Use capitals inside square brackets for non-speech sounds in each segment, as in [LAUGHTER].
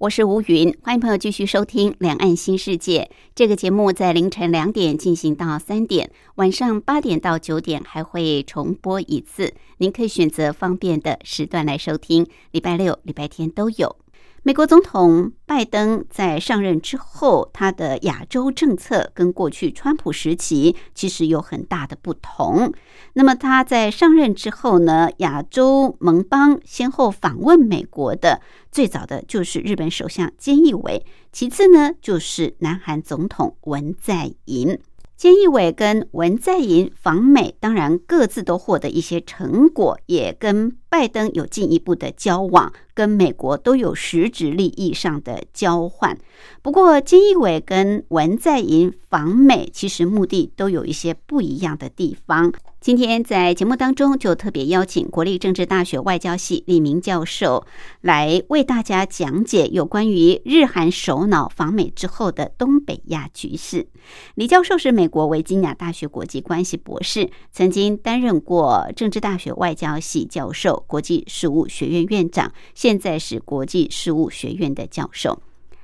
我是吴云，欢迎朋友继续收听《两岸新世界》这个节目，在凌晨两点进行到三点，晚上八点到九点还会重播一次，您可以选择方便的时段来收听，礼拜六、礼拜天都有。美国总统拜登在上任之后，他的亚洲政策跟过去川普时期其实有很大的不同。那么他在上任之后呢，亚洲盟邦先后访问美国的，最早的就是日本首相菅义伟，其次呢就是南韩总统文在寅。菅义伟跟文在寅访美，当然各自都获得一些成果，也跟拜登有进一步的交往，跟美国都有实质利益上的交换。不过，菅义伟跟文在寅访美，其实目的都有一些不一样的地方。今天在节目当中，就特别邀请国立政治大学外交系李明教授来为大家讲解有关于日韩首脑访美之后的东北亚局势。李教授是美国维吉尼亚大学国际关系博士，曾经担任过政治大学外交系教授、国际事务学院院长，现在是国际事务学院的教授。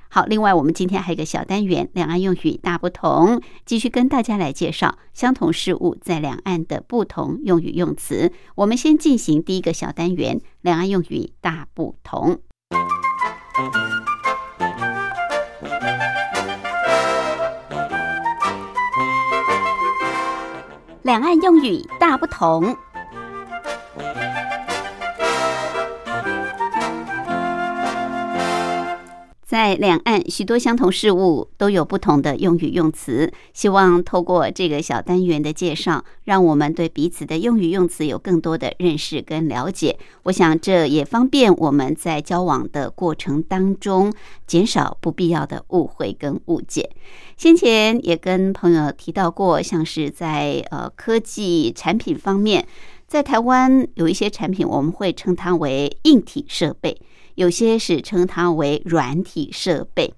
好，另外我们今天还有一个小单元，两岸用语大不同，继续跟大家来介绍相同事物在两岸的不同用语用词。我们先进行第一个小单元，两岸用语大不同。两岸用语大不同。在两岸，许多相同事物都有不同的用语用词。希望透过这个小单元的介绍，让我们对彼此的用语用词有更多的认识跟了解。我想这也方便我们在交往的过程当中，减少不必要的误会跟误解。先前也跟朋友提到过，像是在呃科技产品方面，在台湾有一些产品，我们会称它为硬体设备。有些是称它为软体设备，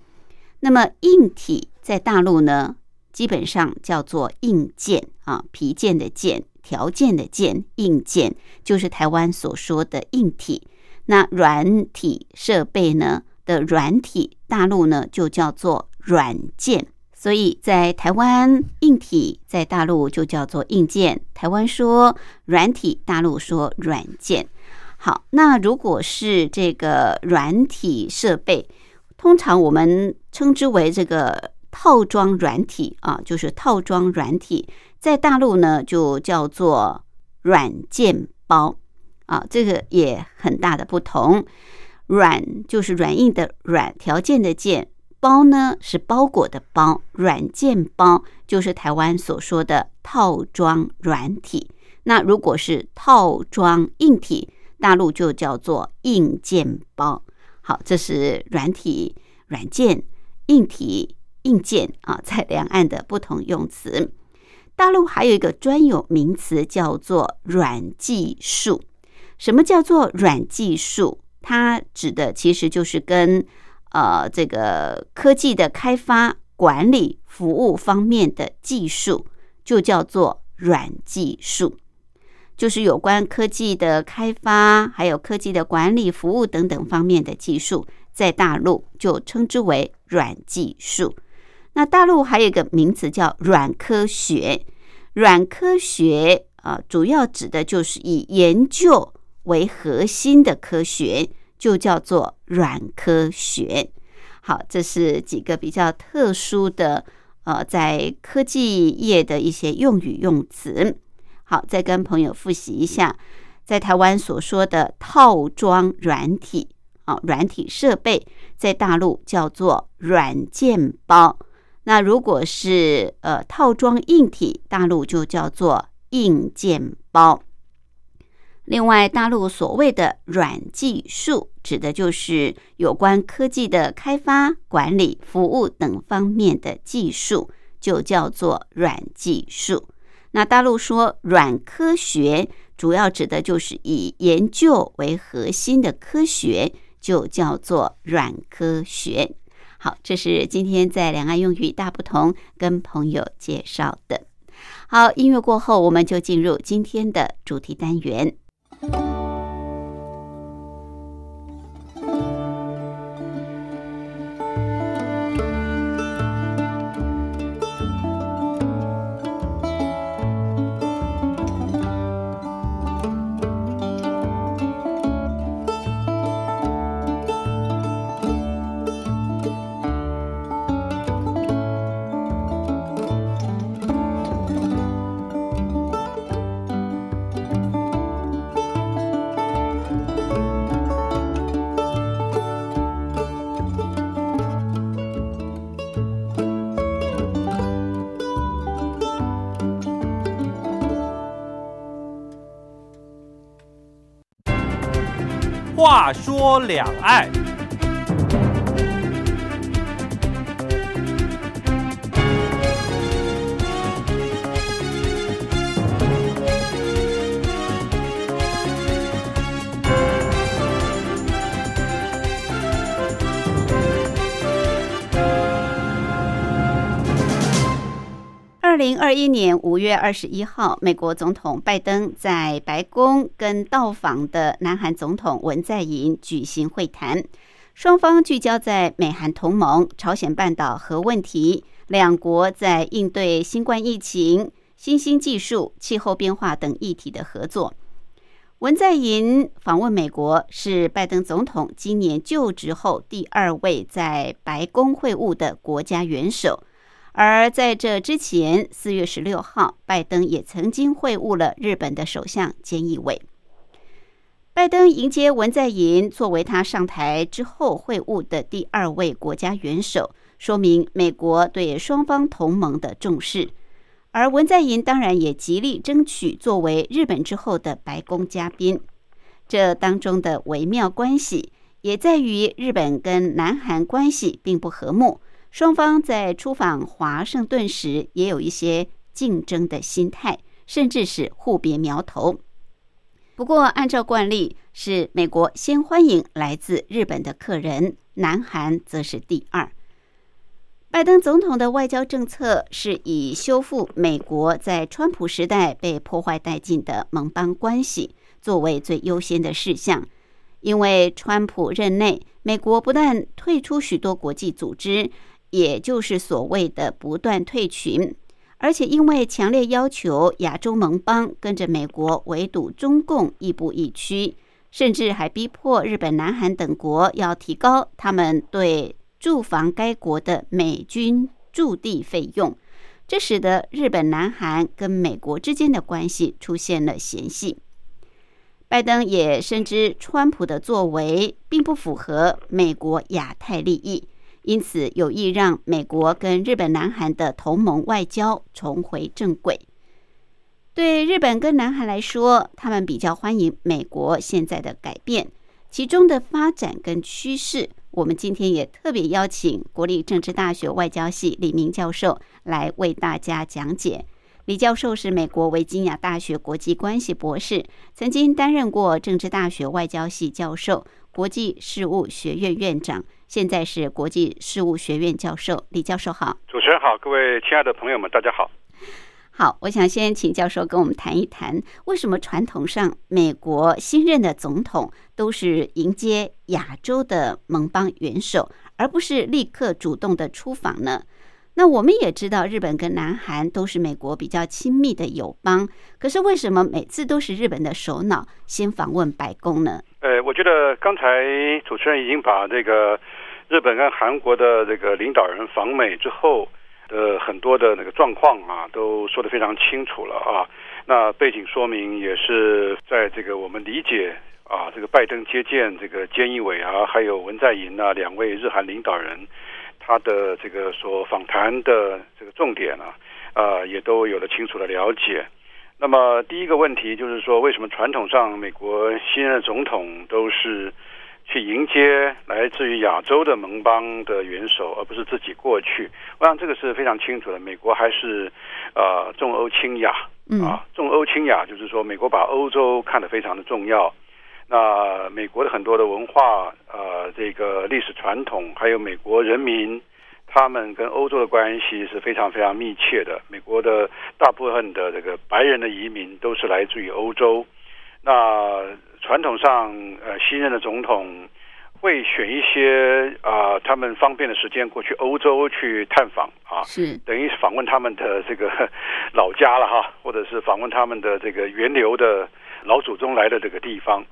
那么硬体在大陆呢，基本上叫做硬件啊，皮件的件，条件的件，硬件就是台湾所说的硬体。那软体设备呢的软体，大陆呢就叫做软件。所以在台湾硬体，在大陆就叫做硬件。台湾说软体，大陆说软件。好，那如果是这个软体设备，通常我们称之为这个套装软体啊，就是套装软体，在大陆呢就叫做软件包啊，这个也很大的不同。软就是软硬的软，条件的件，包呢是包裹的包，软件包就是台湾所说的套装软体。那如果是套装硬体，大陆就叫做硬件包，好，这是软体、软件、硬体、硬件啊，[LAUGHS] 在两岸的不同用词。大陆还有一个专有名词叫做软技术。什么叫做软技术？它指的其实就是跟呃这个科技的开发、管理、服务方面的技术，就叫做软技术。就是有关科技的开发，还有科技的管理、服务等等方面的技术，在大陆就称之为软技术。那大陆还有一个名词叫软科学，软科学啊，主要指的就是以研究为核心的科学，就叫做软科学。好，这是几个比较特殊的呃，在科技业的一些用语用词。好，再跟朋友复习一下，在台湾所说的套装软体啊，软体设备，在大陆叫做软件包。那如果是呃套装硬体，大陆就叫做硬件包。另外，大陆所谓的软技术，指的就是有关科技的开发、管理、服务等方面的技术，就叫做软技术。那大陆说软科学，主要指的就是以研究为核心的科学，就叫做软科学。好，这是今天在两岸用语大不同跟朋友介绍的。好，音乐过后，我们就进入今天的主题单元。两岸。零二一年五月二十一号，美国总统拜登在白宫跟到访的南韩总统文在寅举行会谈，双方聚焦在美韩同盟、朝鲜半岛核问题、两国在应对新冠疫情、新兴技术、气候变化等议题的合作。文在寅访问美国，是拜登总统今年就职后第二位在白宫会晤的国家元首。而在这之前，四月十六号，拜登也曾经会晤了日本的首相菅义伟。拜登迎接文在寅作为他上台之后会晤的第二位国家元首，说明美国对双方同盟的重视。而文在寅当然也极力争取作为日本之后的白宫嘉宾。这当中的微妙关系，也在于日本跟南韩关系并不和睦。双方在出访华盛顿时，也有一些竞争的心态，甚至是互别苗头。不过，按照惯例，是美国先欢迎来自日本的客人，南韩则是第二。拜登总统的外交政策是以修复美国在川普时代被破坏殆尽的盟邦关系作为最优先的事项，因为川普任内，美国不但退出许多国际组织。也就是所谓的不断退群，而且因为强烈要求亚洲盟邦跟着美国围堵中共亦步亦趋，甚至还逼迫日本、南韩等国要提高他们对驻防该国的美军驻地费用，这使得日本、南韩跟美国之间的关系出现了嫌隙。拜登也深知川普的作为并不符合美国亚太利益。因此，有意让美国跟日本、南韩的同盟外交重回正轨。对日本跟南韩来说，他们比较欢迎美国现在的改变，其中的发展跟趋势。我们今天也特别邀请国立政治大学外交系李明教授来为大家讲解。李教授是美国维京亚大学国际关系博士，曾经担任过政治大学外交系教授、国际事务学院院长。现在是国际事务学院教授李教授好，主持人好，各位亲爱的朋友们，大家好。好，我想先请教授跟我们谈一谈，为什么传统上美国新任的总统都是迎接亚洲的盟邦元首，而不是立刻主动的出访呢？那我们也知道，日本跟南韩都是美国比较亲密的友邦，可是为什么每次都是日本的首脑先访问白宫呢？呃，我觉得刚才主持人已经把这个日本跟韩国的这个领导人访美之后的很多的那个状况啊，都说的非常清楚了啊。那背景说明也是在这个我们理解啊，这个拜登接见这个菅义伟啊，还有文在寅啊两位日韩领导人。他的这个所访谈的这个重点啊，啊，也都有了清楚的了解。那么第一个问题就是说，为什么传统上美国新任总统都是去迎接来自于亚洲的盟邦的元首，而不是自己过去？我想这个是非常清楚的。美国还是呃重欧轻亚啊，重欧轻亚就是说，美国把欧洲看得非常的重要。那美国的很多的文化呃这个历史传统，还有美国人民。他们跟欧洲的关系是非常非常密切的。美国的大部分的这个白人的移民都是来自于欧洲。那传统上，呃，新任的总统会选一些啊，他们方便的时间过去欧洲去探访啊，是等于访问他们的这个老家了哈，或者是访问他们的这个源流的老祖宗来的这个地方。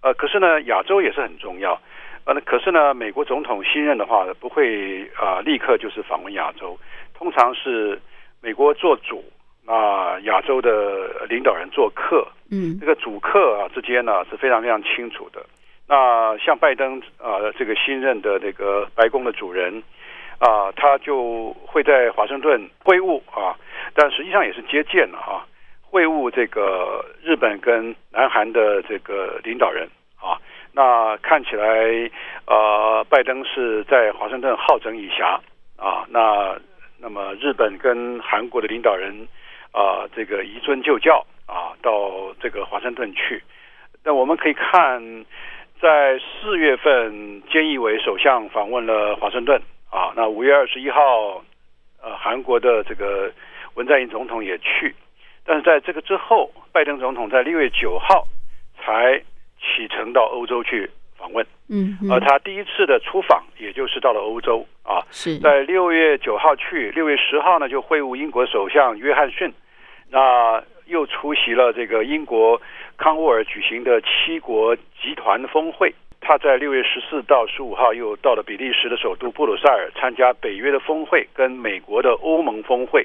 呃，可是呢，亚洲也是很重要。呃，那可是呢，美国总统新任的话，不会啊立刻就是访问亚洲，通常是美国做主，那亚洲的领导人做客，嗯，这个主客啊之间呢是非常非常清楚的。那像拜登啊，这个新任的这个白宫的主人啊，他就会在华盛顿会晤啊，但实际上也是接见了啊，会晤这个日本跟南韩的这个领导人啊。那看起来，呃，拜登是在华盛顿好整以暇啊。那那么日本跟韩国的领导人啊，这个移尊就教啊，到这个华盛顿去。那我们可以看，在四月份，菅义伟首相访问了华盛顿啊。那五月二十一号，呃，韩国的这个文在寅总统也去。但是在这个之后，拜登总统在六月九号才。启程到欧洲去访问，嗯，而他第一次的出访，也就是到了欧洲啊，是在六月九号去，六月十号呢就会晤英国首相约翰逊，那又出席了这个英国康沃尔举行的七国集团峰会。他在六月十四到十五号又到了比利时的首都布鲁塞尔参加北约的峰会，跟美国的欧盟峰会。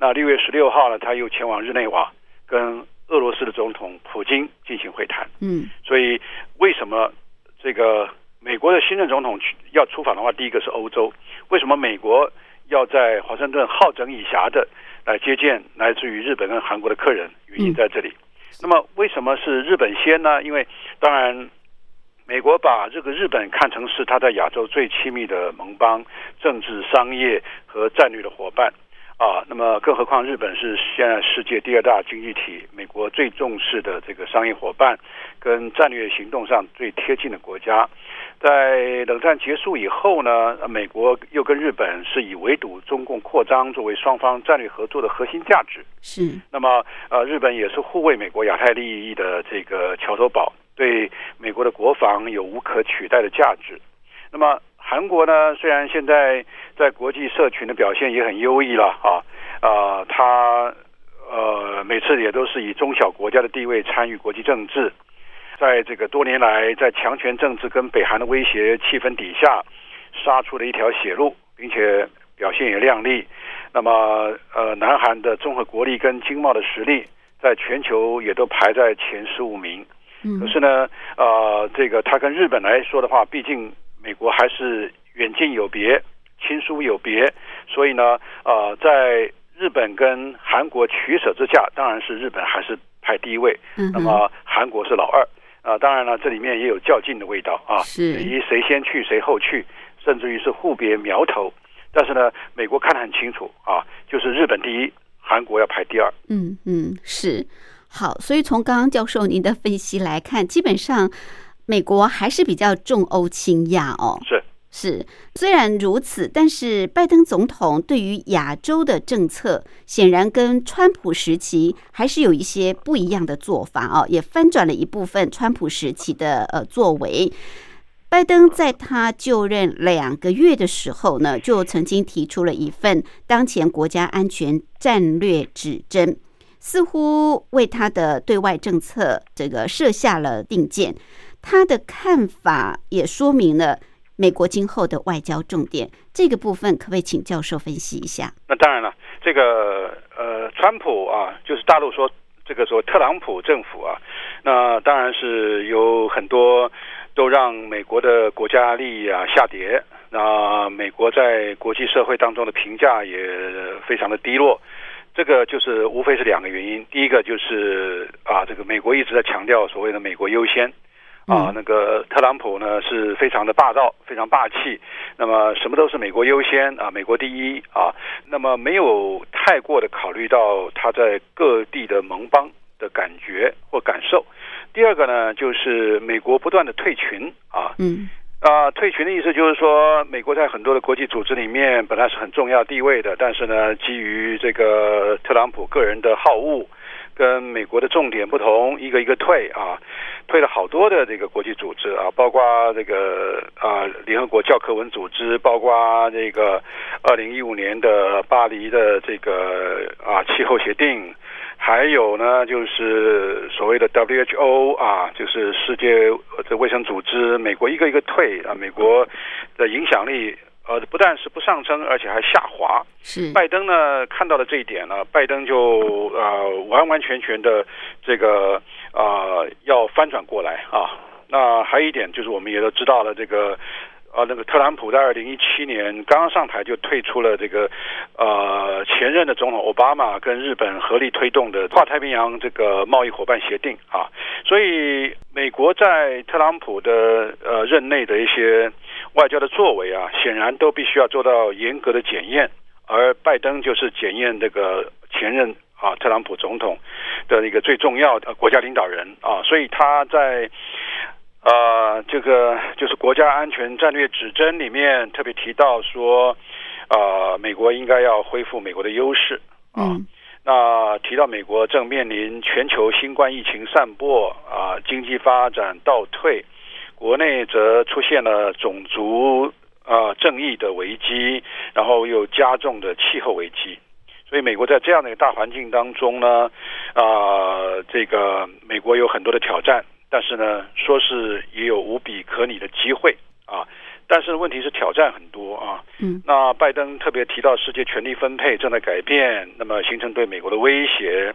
那六月十六号呢，他又前往日内瓦跟。俄罗斯的总统普京进行会谈，嗯，所以为什么这个美国的新任总统要出访的话，第一个是欧洲，为什么美国要在华盛顿好整以暇的来接见来自于日本跟韩国的客人？原因在这里。那么为什么是日本先呢？因为当然，美国把这个日本看成是他在亚洲最亲密的盟邦、政治、商业和战略的伙伴。啊，那么更何况日本是现在世界第二大经济体，美国最重视的这个商业伙伴，跟战略行动上最贴近的国家。在冷战结束以后呢，美国又跟日本是以围堵中共扩张作为双方战略合作的核心价值。是。那么，呃，日本也是护卫美国亚太利益的这个桥头堡，对美国的国防有无可取代的价值。那么。韩国呢，虽然现在在国际社群的表现也很优异了啊啊，他呃每次也都是以中小国家的地位参与国际政治，在这个多年来在强权政治跟北韩的威胁气氛底下，杀出了一条血路，并且表现也亮丽。那么呃，南韩的综合国力跟经贸的实力，在全球也都排在前十五名。嗯，可是呢，呃，这个他跟日本来说的话，毕竟。美国还是远近有别，亲疏有别，所以呢，呃，在日本跟韩国取舍之下，当然是日本还是排第一位，那么韩国是老二啊。当然了，这里面也有较劲的味道啊，是，以谁先去谁后去，甚至于是互别苗头。但是呢，美国看得很清楚啊，就是日本第一，韩国要排第二。嗯嗯，是好。所以从刚刚教授您的分析来看，基本上。美国还是比较重欧轻亚哦，是是，虽然如此，但是拜登总统对于亚洲的政策，显然跟川普时期还是有一些不一样的做法哦，也翻转了一部分川普时期的呃作为。拜登在他就任两个月的时候呢，就曾经提出了一份当前国家安全战略指针，似乎为他的对外政策这个设下了定见。他的看法也说明了美国今后的外交重点，这个部分可不可以请教授分析一下？那当然了，这个呃，川普啊，就是大陆说这个说特朗普政府啊，那当然是有很多都让美国的国家利益啊下跌，那美国在国际社会当中的评价也非常的低落。这个就是无非是两个原因，第一个就是啊，这个美国一直在强调所谓的美国优先。啊，那个特朗普呢是非常的霸道，非常霸气，那么什么都是美国优先啊，美国第一啊，那么没有太过的考虑到他在各地的盟邦的感觉或感受。第二个呢，就是美国不断的退群啊，嗯，啊，退群的意思就是说，美国在很多的国际组织里面本来是很重要地位的，但是呢，基于这个特朗普个人的好恶。跟美国的重点不同，一个一个退啊，退了好多的这个国际组织啊，包括这个啊联合国教科文组织，包括这个二零一五年的巴黎的这个啊气候协定，还有呢就是所谓的 WHO 啊，就是世界这卫生组织，美国一个一个退啊，美国的影响力。呃，不但是不上升，而且还下滑。是拜登呢看到了这一点呢，拜登就呃完完全全的这个啊要翻转过来啊。那还有一点就是，我们也都知道了，这个啊那个特朗普在二零一七年刚刚上台就退出了这个呃前任的总统奥巴马跟日本合力推动的跨太平洋这个贸易伙伴协定啊。所以美国在特朗普的呃任内的一些。外交的作为啊，显然都必须要做到严格的检验，而拜登就是检验这个前任啊特朗普总统的一个最重要的国家领导人啊，[LAUGHS] 所以他在呃这个就是国家安全战略指针里面特别提到说，啊美国应该要恢复美国的优势啊，那提到美国正面临全球新冠疫情散播啊，经济发展倒退。国内则出现了种族啊正义的危机，然后又加重的气候危机，所以美国在这样的一个大环境当中呢，啊，这个美国有很多的挑战，但是呢，说是也有无比可拟的机会啊，但是问题是挑战很多啊。嗯，那拜登特别提到世界权力分配正在改变，那么形成对美国的威胁。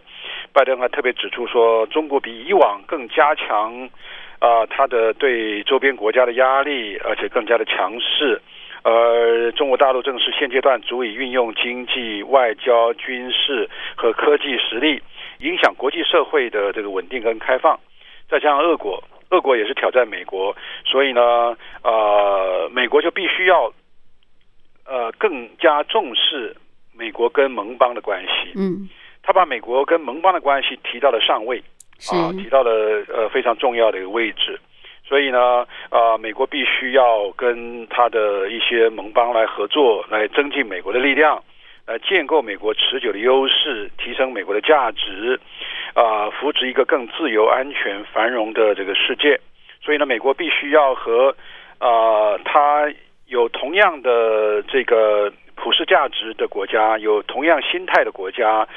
拜登还特别指出说，中国比以往更加强。啊，他的对周边国家的压力，而且更加的强势，而中国大陆正是现阶段足以运用经济、外交、军事和科技实力，影响国际社会的这个稳定跟开放。再加上俄国，俄国也是挑战美国，所以呢，呃，美国就必须要，呃，更加重视美国跟盟邦的关系。嗯，他把美国跟盟邦的关系提到了上位。啊，提到了呃非常重要的一个位置，所以呢，啊，美国必须要跟他的一些盟邦来合作，来增进美国的力量，来建构美国持久的优势，提升美国的价值，啊，扶持一个更自由、安全、繁荣的这个世界。所以呢，美国必须要和啊，他有同样的这个普世价值的国家，有同样心态的国家。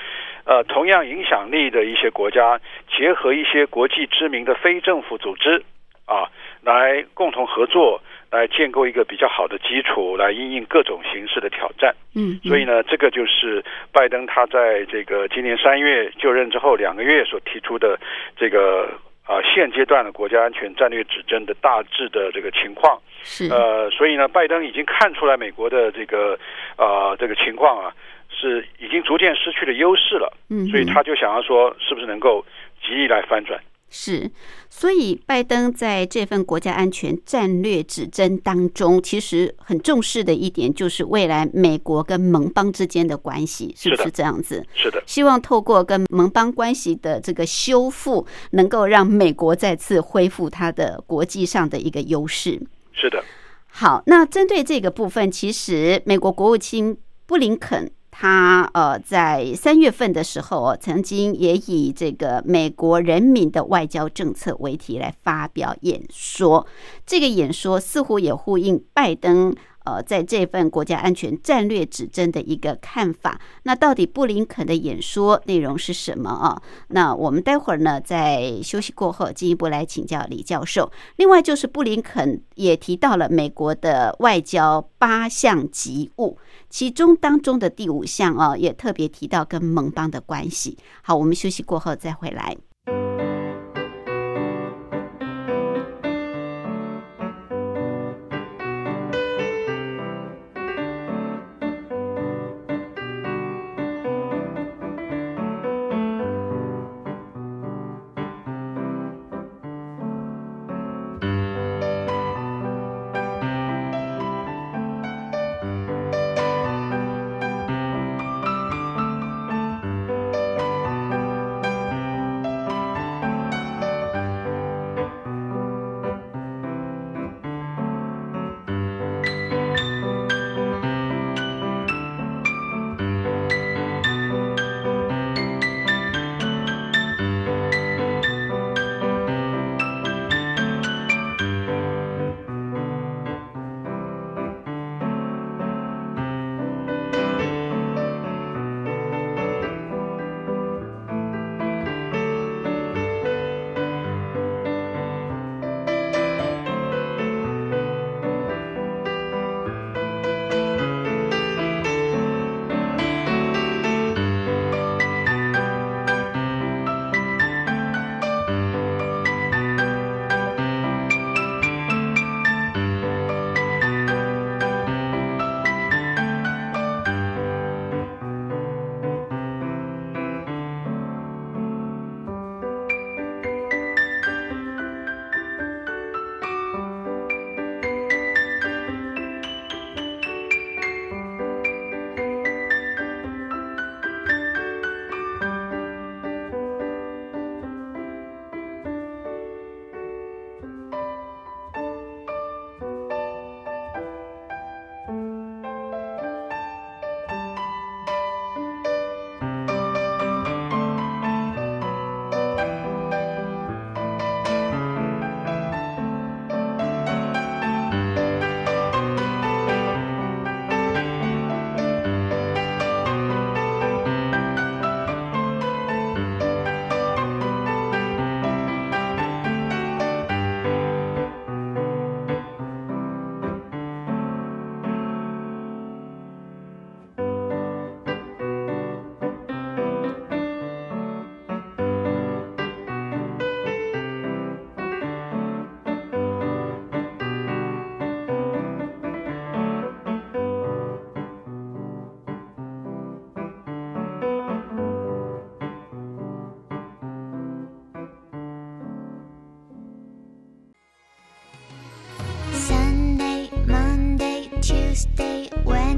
呃，同样影响力的一些国家，结合一些国际知名的非政府组织，啊，来共同合作，来建构一个比较好的基础，来应应各种形式的挑战。嗯，所以呢，这个就是拜登他在这个今年三月就任之后两个月所提出的这个啊现阶段的国家安全战略指针的大致的这个情况。是呃，所以呢，拜登已经看出来美国的这个啊这个情况啊。是已经逐渐失去了优势了，嗯，所以他就想要说，是不是能够极力来翻转？是，所以拜登在这份国家安全战略指针当中，其实很重视的一点就是未来美国跟盟邦之间的关系，是不是这样子？是的，希望透过跟盟邦关系的这个修复，能够让美国再次恢复它的国际上的一个优势。是的，好，那针对这个部分，其实美国国务卿布林肯。他呃，在三月份的时候，曾经也以这个美国人民的外交政策为题来发表演说。这个演说似乎也呼应拜登呃，在这份国家安全战略指针的一个看法。那到底布林肯的演说内容是什么啊？那我们待会儿呢，在休息过后进一步来请教李教授。另外，就是布林肯也提到了美国的外交八项急务。其中当中的第五项哦，也特别提到跟盟邦的关系。好，我们休息过后再回来。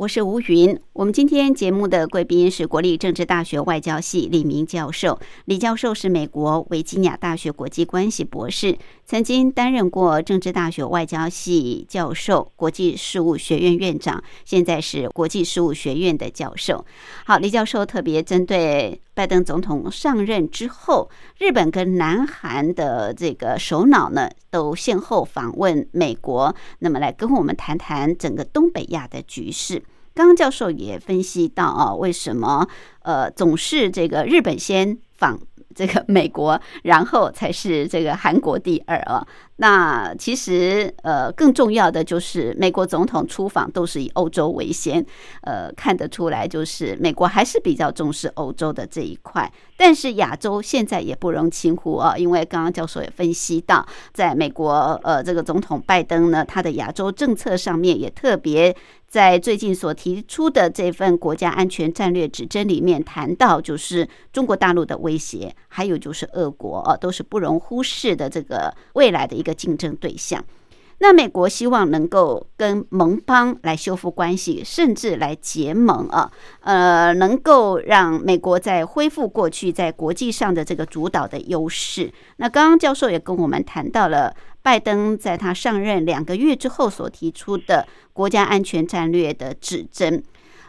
我是吴云。我们今天节目的贵宾是国立政治大学外交系李明教授。李教授是美国维吉尼亚大学国际关系博士，曾经担任过政治大学外交系教授、国际事务学院院长，现在是国际事务学院的教授。好，李教授特别针对拜登总统上任之后，日本跟南韩的这个首脑呢，都先后访问美国，那么来跟我们谈谈整个东北亚的局势。刚刚教授也分析到啊，为什么呃总是这个日本先访这个美国，然后才是这个韩国第二啊？那其实呃更重要的就是美国总统出访都是以欧洲为先，呃看得出来就是美国还是比较重视欧洲的这一块，但是亚洲现在也不容轻忽啊，因为刚刚教授也分析到，在美国呃这个总统拜登呢，他的亚洲政策上面也特别。在最近所提出的这份国家安全战略指针里面谈到，就是中国大陆的威胁，还有就是俄国啊，都是不容忽视的这个未来的一个竞争对象。那美国希望能够跟盟邦来修复关系，甚至来结盟啊，呃，能够让美国在恢复过去在国际上的这个主导的优势。那刚刚教授也跟我们谈到了拜登在他上任两个月之后所提出的国家安全战略的指针。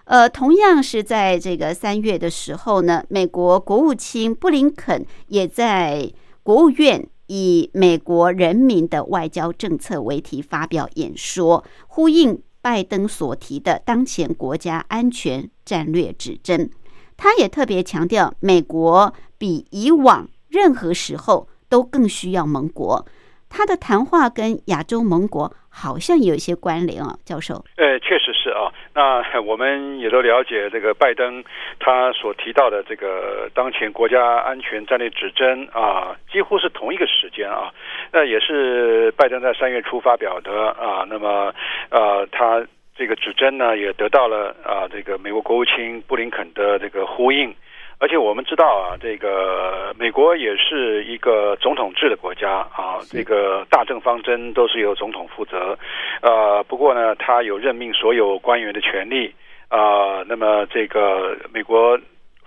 呃，同样是在这个三月的时候呢，美国国务卿布林肯也在国务院。以美国人民的外交政策为题发表演说，呼应拜登所提的当前国家安全战略指针。他也特别强调，美国比以往任何时候都更需要盟国。他的谈话跟亚洲盟国好像有一些关联啊，教授。呃，确实是啊。[LAUGHS] 那我们也都了解这个拜登他所提到的这个当前国家安全战略指针啊，几乎是同一个时间啊。那也是拜登在三月初发表的啊。那么呃，他这个指针呢，也得到了啊这个美国国务卿布林肯的这个呼应。而且我们知道啊，这个美国也是一个总统制的国家啊，这个大政方针都是由总统负责。呃，不过呢，他有任命所有官员的权利啊。那么这个美国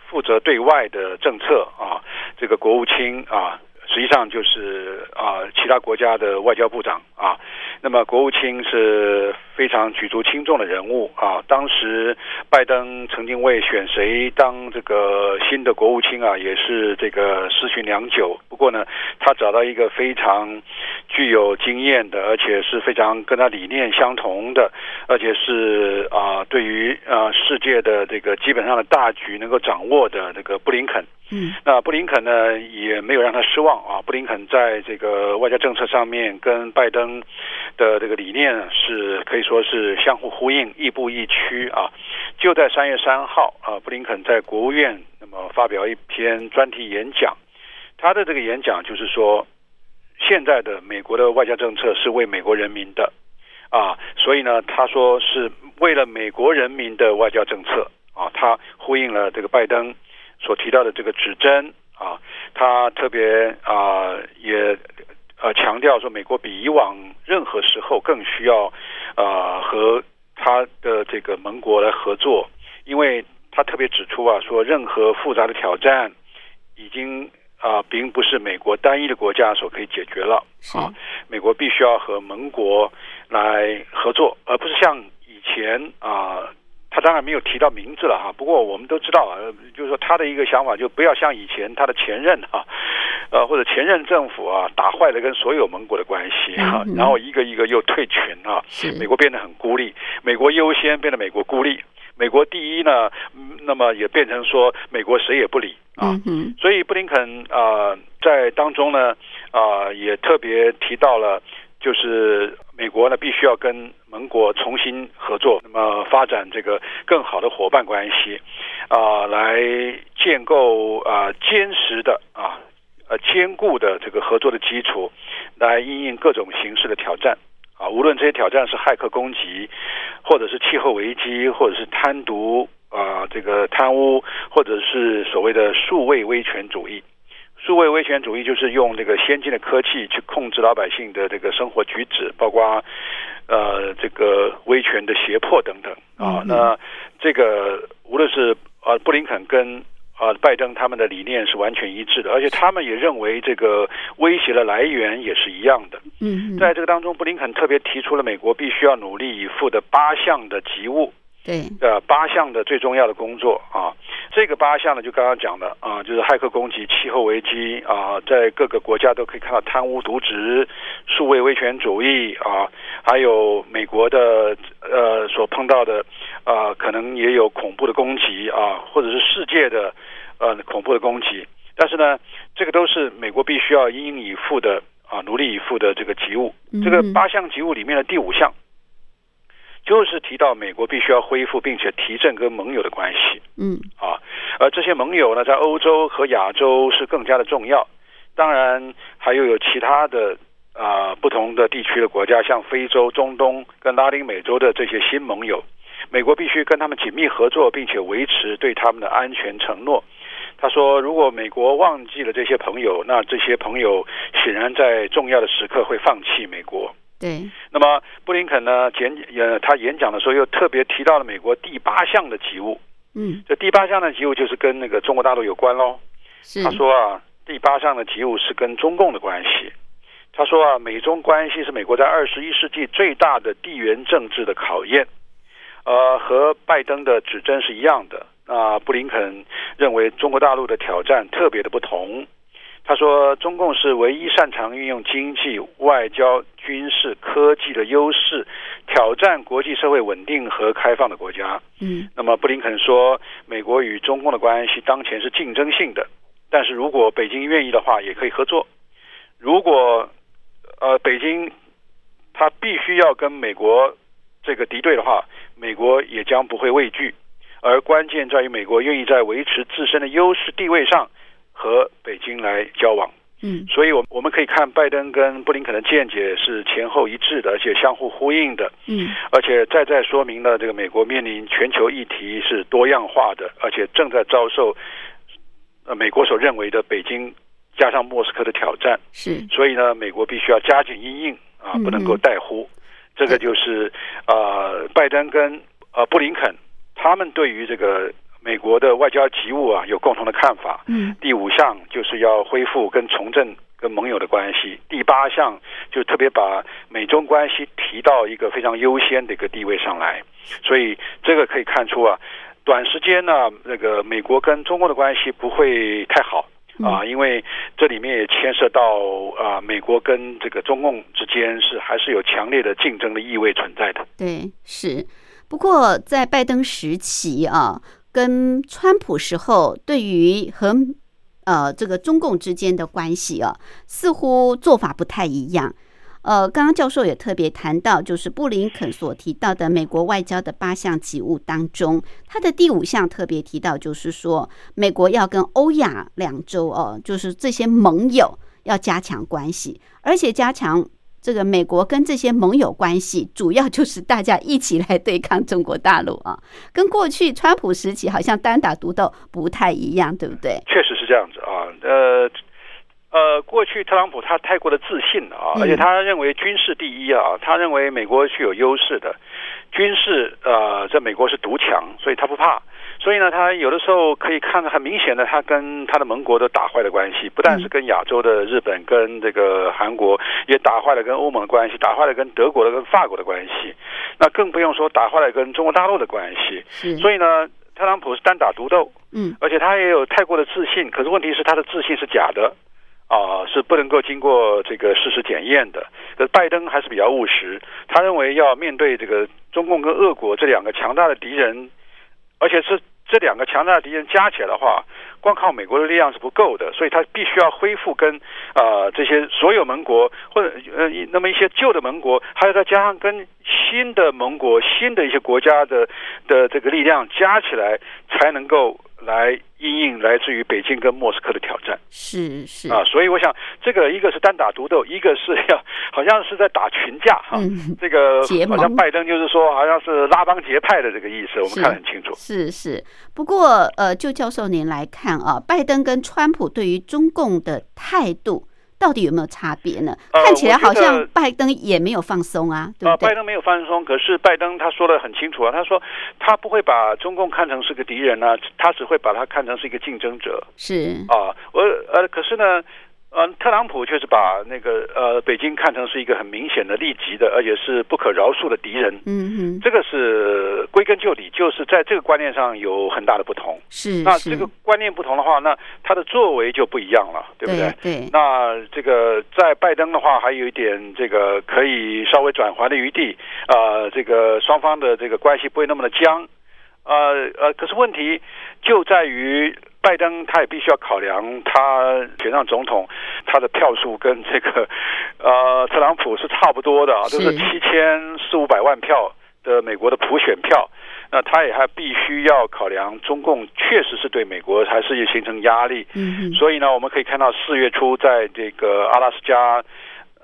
负责对外的政策啊，这个国务卿啊，实际上就是啊其他国家的外交部长啊。那么国务卿是非常举足轻重的人物啊！当时拜登曾经为选谁当这个新的国务卿啊，也是这个思寻良久。不过呢，他找到一个非常具有经验的，而且是非常跟他理念相同的，而且是啊，对于啊世界的这个基本上的大局能够掌握的这个布林肯。嗯，那布林肯呢也没有让他失望啊！布林肯在这个外交政策上面跟拜登的这个理念是可以说是相互呼应、亦步亦趋啊！就在三月三号啊，布林肯在国务院那么发表一篇专题演讲，他的这个演讲就是说，现在的美国的外交政策是为美国人民的啊，所以呢，他说是为了美国人民的外交政策啊，他呼应了这个拜登。所提到的这个指针啊，他特别啊也呃强调说，美国比以往任何时候更需要啊和他的这个盟国来合作，因为他特别指出啊，说任何复杂的挑战已经啊并不是美国单一的国家所可以解决了啊，美国必须要和盟国来合作，而不是像以前啊。他当然没有提到名字了哈，不过我们都知道啊，就是说他的一个想法就不要像以前他的前任哈，呃或者前任政府啊打坏了跟所有盟国的关系啊嗯，哼然后一个一个又退群啊，是美国变得很孤立，美国优先变得美国孤立，美国第一呢，嗯那么也变成说美国谁也不理啊。嗯，所以布林肯啊、呃在当中呢啊、也特别提到了，就是美国呢必须要跟盟国重新合作，那么发展这个更好的伙伴关系啊、来建构啊、坚实的啊呃坚固的这个合作的基础，来应应各种形式的挑战。啊，无论这些挑战是骇客攻击，或者是气候危机，或者是贪渎啊、这个贪污，或者是所谓的数位威权主义。数位威权主义就是用这个先进的科技去控制老百姓的这个生活举止，包括呃这个威权的胁迫等等啊。嗯那这个无论是呃布林肯跟啊拜登他们的理念是完全一致的，而且他们也认为这个威胁的来源也是一样的。嗯哼，在这个当中，布林肯特别提出了美国必须要努力以赴的八项的急务，对，呃，八项的最重要的工作啊。这个八项呢，就刚刚讲的啊，就是骇客攻击、气候危机啊，在各个国家都可以看到贪污渎职、数位威权主义啊，还有美国的呃所碰到的啊，可能也有恐怖的攻击啊，或者是世界的呃恐怖的攻击。但是呢，这个都是美国必须要因应以赴的啊，努力以赴的这个急务。这个嗯八项急务里面的第五项，就是提到美国必须要恢复并且提振跟盟友的关系嗯啊，而这些盟友呢，在欧洲和亚洲是更加的重要。当然，还有有其他的啊、不同的地区的国家，像非洲、中东跟拉丁美洲的这些新盟友，美国必须跟他们紧密合作，并且维持对他们的安全承诺。他说，如果美国忘记了这些朋友，那这些朋友显然在重要的时刻会放弃美国。对，那么布林肯呢，简呃他演讲的时候又特别提到了美国第八项的急务。嗯这第八项的急务就是跟那个中国大陆有关喽。是，他说啊，第八项的急务是跟中共的关系。他说啊，美中关系是美国在二十一世纪最大的地缘政治的考验，呃，和拜登的指针是一样的。那布林肯认为中国大陆的挑战特别的不同。他说，中共是唯一擅长运用经济、外交、军事、科技的优势，挑战国际社会稳定和开放的国家。嗯那么布林肯说，美国与中共的关系当前是竞争性的，但是如果北京愿意的话，也可以合作。如果呃北京他必须要跟美国这个敌对的话，美国也将不会畏惧。而关键在于美国愿意在维持自身的优势地位上和北京来交往。嗯所以，我我们可以看拜登跟布林肯的见解是前后一致的，而且相互呼应的。嗯而且再再说明了这个美国面临全球议题是多样化的，而且正在遭受呃美国所认为的北京加上莫斯科的挑战。是，所以呢，美国必须要加紧应应啊，嗯不能够怠忽。这个就是呃，拜登跟呃布林肯他们对于这个美国的外交急务啊有共同的看法。嗯第五项就是要恢复跟重振跟盟友的关系，第八项就特别把美中关系提到一个非常优先的一个地位上来，所以这个可以看出啊，短时间呢，那个美国跟中国的关系不会太好。啊，因为这里面也牵涉到啊，美国跟这个中共之间是还是有强烈的竞争的意味存在的。对，是。不过在拜登时期啊，跟川普时候，对于和呃这个中共之间的关系啊，似乎做法不太一样。呃，刚刚教授也特别谈到，就是布林肯所提到的美国外交的八项急务当中，他的第五项特别提到，就是说美国要跟欧亚两洲哦，就是这些盟友要加强关系，而且加强这个美国跟这些盟友关系，主要就是大家一起来对抗中国大陆啊，[LAUGHS] 跟过去川普时期好像单打独斗不太一样，对不对？确实是这样子啊，呃。呃，过去特朗普他太过的自信了啊，嗯而且他认为军事第一啊，他认为美国是有优势的，军事呃在美国是独强，所以他不怕。所以呢，他有的时候可以看得很明显的，他跟他的盟国都打坏了关系，不但是跟亚洲的日本、跟这个韩国，也打坏了跟欧盟的关系，打坏了跟德国的、跟法国的关系，那更不用说打坏了跟中国大陆的关系。所以呢，特朗普是单打独斗，嗯而且他也有太过的自信，可是问题是他的自信是假的。啊、是不能够经过这个事实检验的。可拜登还是比较务实，他认为要面对这个中共跟俄国这两个强大的敌人，而且是这两个强大的敌人加起来的话，光靠美国的力量是不够的，所以他必须要恢复跟啊、这些所有盟国或者呃那么一些旧的盟国，还有再加上跟新的盟国、新的一些国家的的这个力量加起来，才能够来应应来自于北京跟莫斯科的挑战是是啊。所以我想，这个一个是单打独斗，一个是要 [LAUGHS] 好像是在打群架哈。嗯，这个好像拜登就是说，好像是拉帮结派的这个意思，我们看得很清楚。是是，不过呃，就教授您来看啊，拜登跟川普对于中共的态度到底有没有差别呢？呃看起来好像拜登也没有放松啊，对啊，不对？拜登没有放松，可是拜登他说的很清楚啊，他说他不会把中共看成是个敌人啊，他只会把他看成是一个竞争者是啊。我呃，可是呢，呃，特朗普却是把那个呃北京看成是一个很明显的利己的，而且是不可饶恕的敌人。嗯哼，这个是归根究底，就是在这个观念上有很大的不同。是是那这个观念不同的话，那他的作为就不一样了，对不对？对那这个在拜登的话，还有一点这个可以稍微转圜的余地，呃，这个双方的这个关系不会那么的僵，呃呃，可是问题就在于拜登他也必须要考量他选上总统，他的票数跟这个 [LAUGHS] 呃特朗普是差不多的啊，都是是七千四五百万票的美国的普选票。那他也还必须要考量中共确实是对美国还是形成压力，嗯哼，所以呢，我们可以看到四月初在这个阿拉斯加，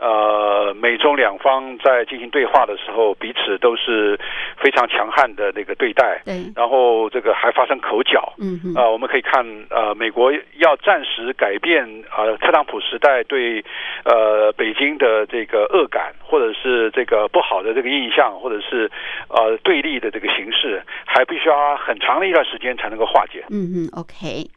呃，美中两方在进行对话的时候，彼此都是非常强悍的那个对待，对，然后这个还发生口角。嗯哼，呃，我们可以看，呃，美国要暂时改变呃特朗普时代对呃北京的这个恶感，或者是这个不好的这个印象，或者是呃对立的这个形式，还必须要很长的一段时间才能够化解。嗯嗯，OK。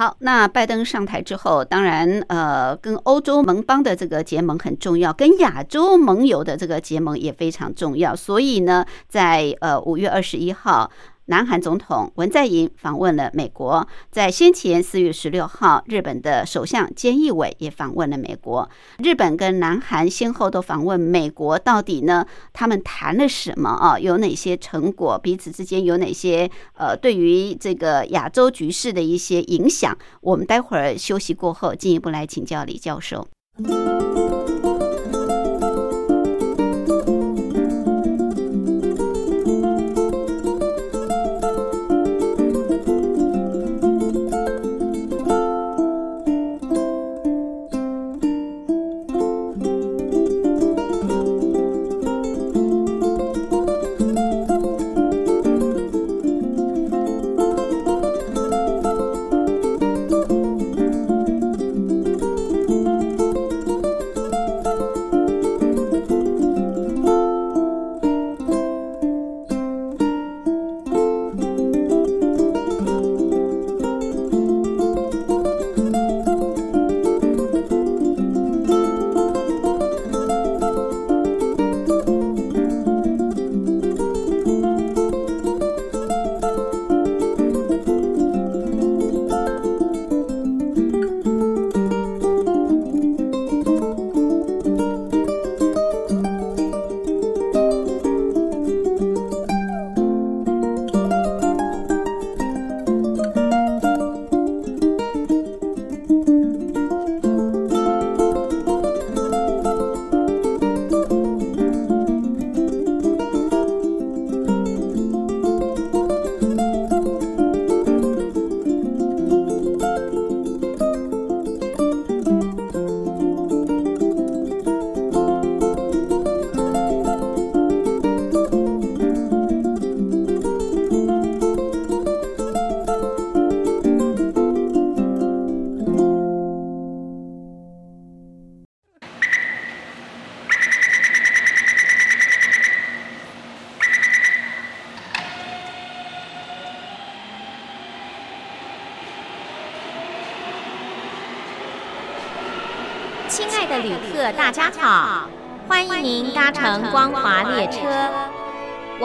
好，那拜登上台之后，当然，呃，跟欧洲盟邦的这个结盟很重要，跟亚洲盟友的这个结盟也非常重要。所以呢，在呃五月二十一号，南韩总统文在寅访问了美国，在先前四月十六号，日本的首相菅义伟也访问了美国。日本跟南韩先后都访问美国，到底呢？他们谈了什么啊？有哪些成果？彼此之间有哪些呃，对于这个亚洲局势的一些影响？我们待会儿休息过后进一步来请教李教授。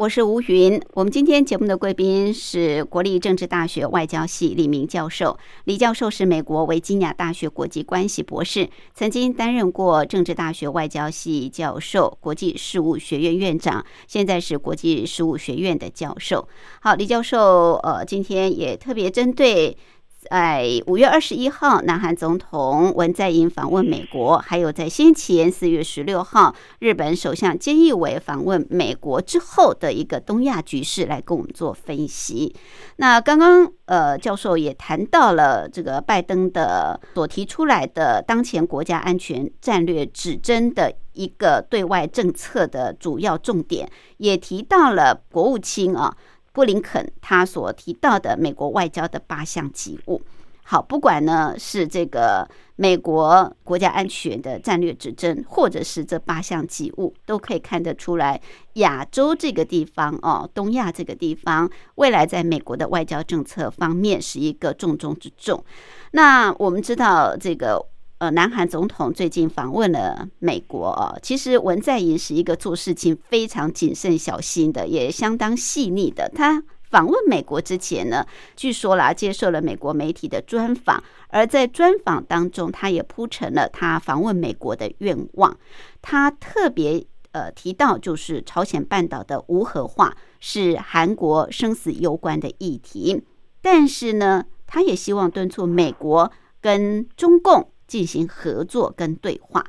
我是吴云。我们今天节目的贵宾是国立政治大学外交系李明教授。李教授是美国维吉尼亚大学国际关系博士，曾经担任过政治大学外交系教授、国际事务学院院长，现在是国际事务学院的教授。好，李教授，呃，今天也特别针对。在五月二十一号，南韩总统文在寅访问美国，还有在先前四月十六号，日本首相菅义伟访问美国之后的一个东亚局势，来跟我们做分析。那刚刚呃，教授也谈到了这个拜登的所提出来的当前国家安全战略指针的一个对外政策的主要重点，也提到了国务卿啊。布林肯他所提到的美国外交的八项急务，好，不管呢是这个美国国家安全的战略指针，或者是这八项急务，都可以看得出来，亚洲这个地方哦，东亚这个地方，未来在美国的外交政策方面是一个重中之重。那我们知道这个。呃，南韩总统最近访问了美国。其实文在寅是一个做事情非常谨慎小心的，也相当细腻的。他访问美国之前呢，据说啦，接受了美国媒体的专访，而在专访当中，他也铺陈了他访问美国的愿望。他特别呃提到，就是朝鲜半岛的无核化是韩国生死攸关的议题，但是呢，他也希望敦促美国跟中共。进行合作跟对话，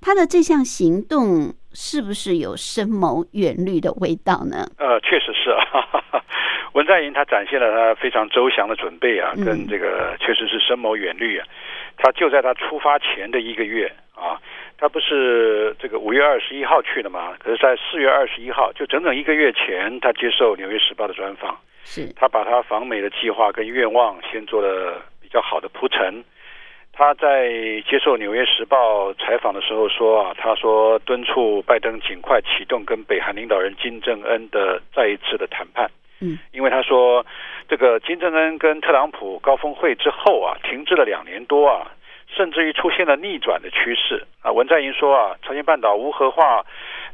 他的这项行动是不是有深谋远虑的味道呢？呃，确实是啊。[LAUGHS] 文在寅他展现了他非常周详的准备啊，跟这个确实是深谋远虑啊。他就在他出发前的一个月啊，他不是这个五月二十一号去的嘛？可是，在四月二十一号，就整整一个月前，他接受《纽约时报》的专访，是他把他访美的计划跟愿望先做了比较好的铺陈。他在接受《纽约时报》采访的时候说啊，他说敦促拜登尽快启动跟北韩领导人金正恩的再一次的谈判。嗯，因为他说这个金正恩跟特朗普高峰会之后啊，停滞了两年多啊，甚至于出现了逆转的趋势啊。文在寅说啊，朝鲜半岛无核化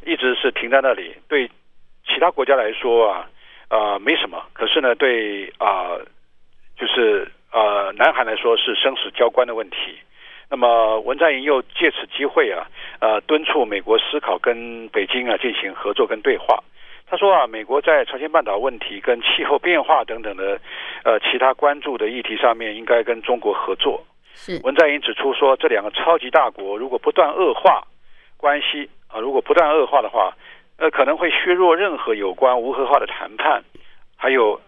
一直是停在那里，对其他国家来说啊啊没什么，可是呢，对啊就是。呃，南韩来说是生死交关的问题。那么文在寅又借此机会啊，呃，敦促美国思考跟北京啊进行合作跟对话。他说啊，美国在朝鲜半岛问题跟气候变化等等的呃其他关注的议题上面，应该跟中国合作。是文在寅指出说，这两个超级大国如果不断恶化关系啊，如果不断恶化的话，呃，可能会削弱任何有关无核化的谈判，还有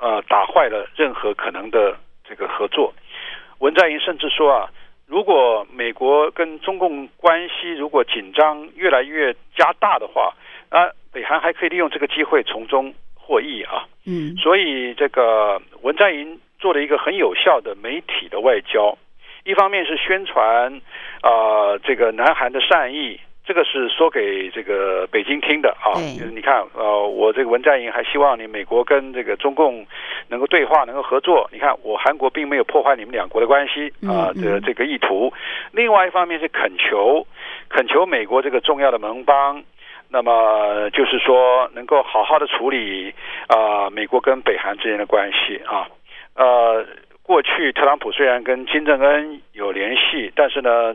呃，打坏了任何可能的。这个合作，文在寅甚至说啊，如果美国跟中共关系如果紧张越来越加大的话，啊，北韩还可以利用这个机会从中获益啊。嗯，所以这个文在寅做了一个很有效的媒体的外交，一方面是宣传啊这个南韩的善意。这个是说给这个北京听的啊，就是你看，呃，我这个文在寅还希望你美国跟这个中共能够对话，能够合作。你看，我韩国并没有破坏你们两国的关系啊的这个意图。另外一方面是恳求，恳求美国这个重要的盟邦，那么就是说能够好好的处理啊美国跟北韩之间的关系啊。呃，过去特朗普虽然跟金正恩有联系，但是呢。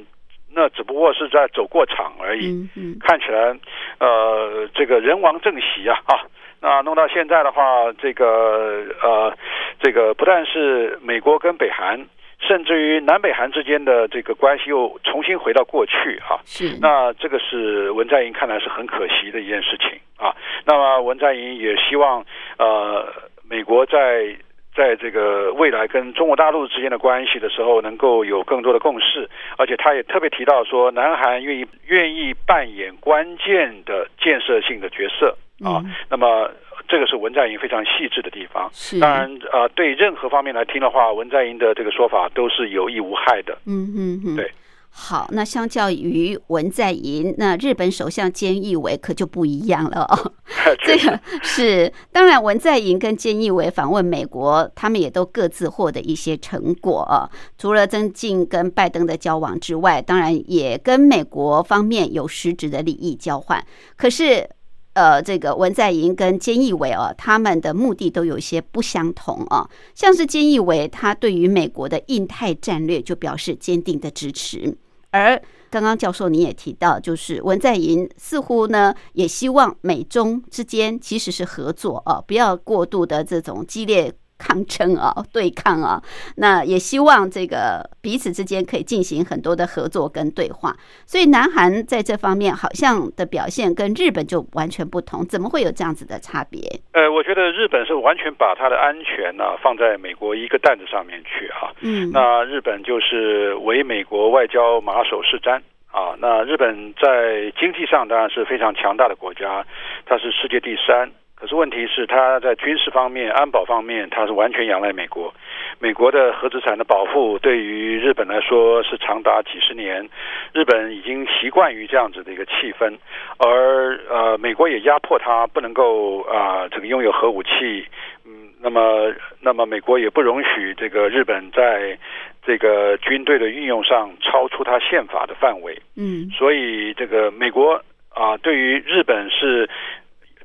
那只不过是在走过场而已，看起来，呃，这个人亡政息啊 [LAUGHS] 啊！那弄到现在的话，这个呃，这个不但是美国跟北韩，甚至于南北韩之间的这个关系又重新回到过去哈。是。那这个是文在寅看来是很可惜的一件事情啊。那么文在寅也希望呃，美国在。在这个未来跟中国大陆之间的关系的时候，能够有更多的共识，而且他也特别提到说，南韩愿意愿意扮演关键的建设性的角色啊。那么这个是文在寅非常细致的地方。当然啊，对任何方面来听的话，文在寅的这个说法都是有益无害的。嗯嗯嗯，对。好，那相较于文在寅，那日本首相菅义伟可就不一样了哦。[LAUGHS] 这个是当然，文在寅跟菅义伟访问美国，他们也都各自获得一些成果啊。除了增进跟拜登的交往之外，当然也跟美国方面有实质的利益交换。可是，呃，这个文在寅跟菅义伟啊，他们的目的都有一些不相同啊。像是菅义伟，他对于美国的印太战略就表示坚定的支持。而刚刚教授您也提到，就是文在寅似乎呢也希望美中之间其实是合作啊，不要过度的这种激烈抗争啊、对抗啊。那也希望这个彼此之间可以进行很多的合作跟对话。所以南韩在这方面好像的表现跟日本就完全不同，怎么会有这样子的差别？呃，我觉得日本是完全把它的安全呢、放在美国一个担子上面去啊。嗯，那日本就是为美国外交马首是瞻啊。那日本在经济上当然是非常强大的国家，它是世界第三。可是问题是，它在军事方面、安保方面，它是完全仰赖美国。美国的核资产的保护对于日本来说是长达几十年，日本已经习惯于这样子的一个气氛，而呃，美国也压迫它不能够啊、这个拥有核武器。嗯，那么那么美国也不容许这个日本在这个军队的运用上超出他宪法的范围。嗯所以这个美国啊、对于日本是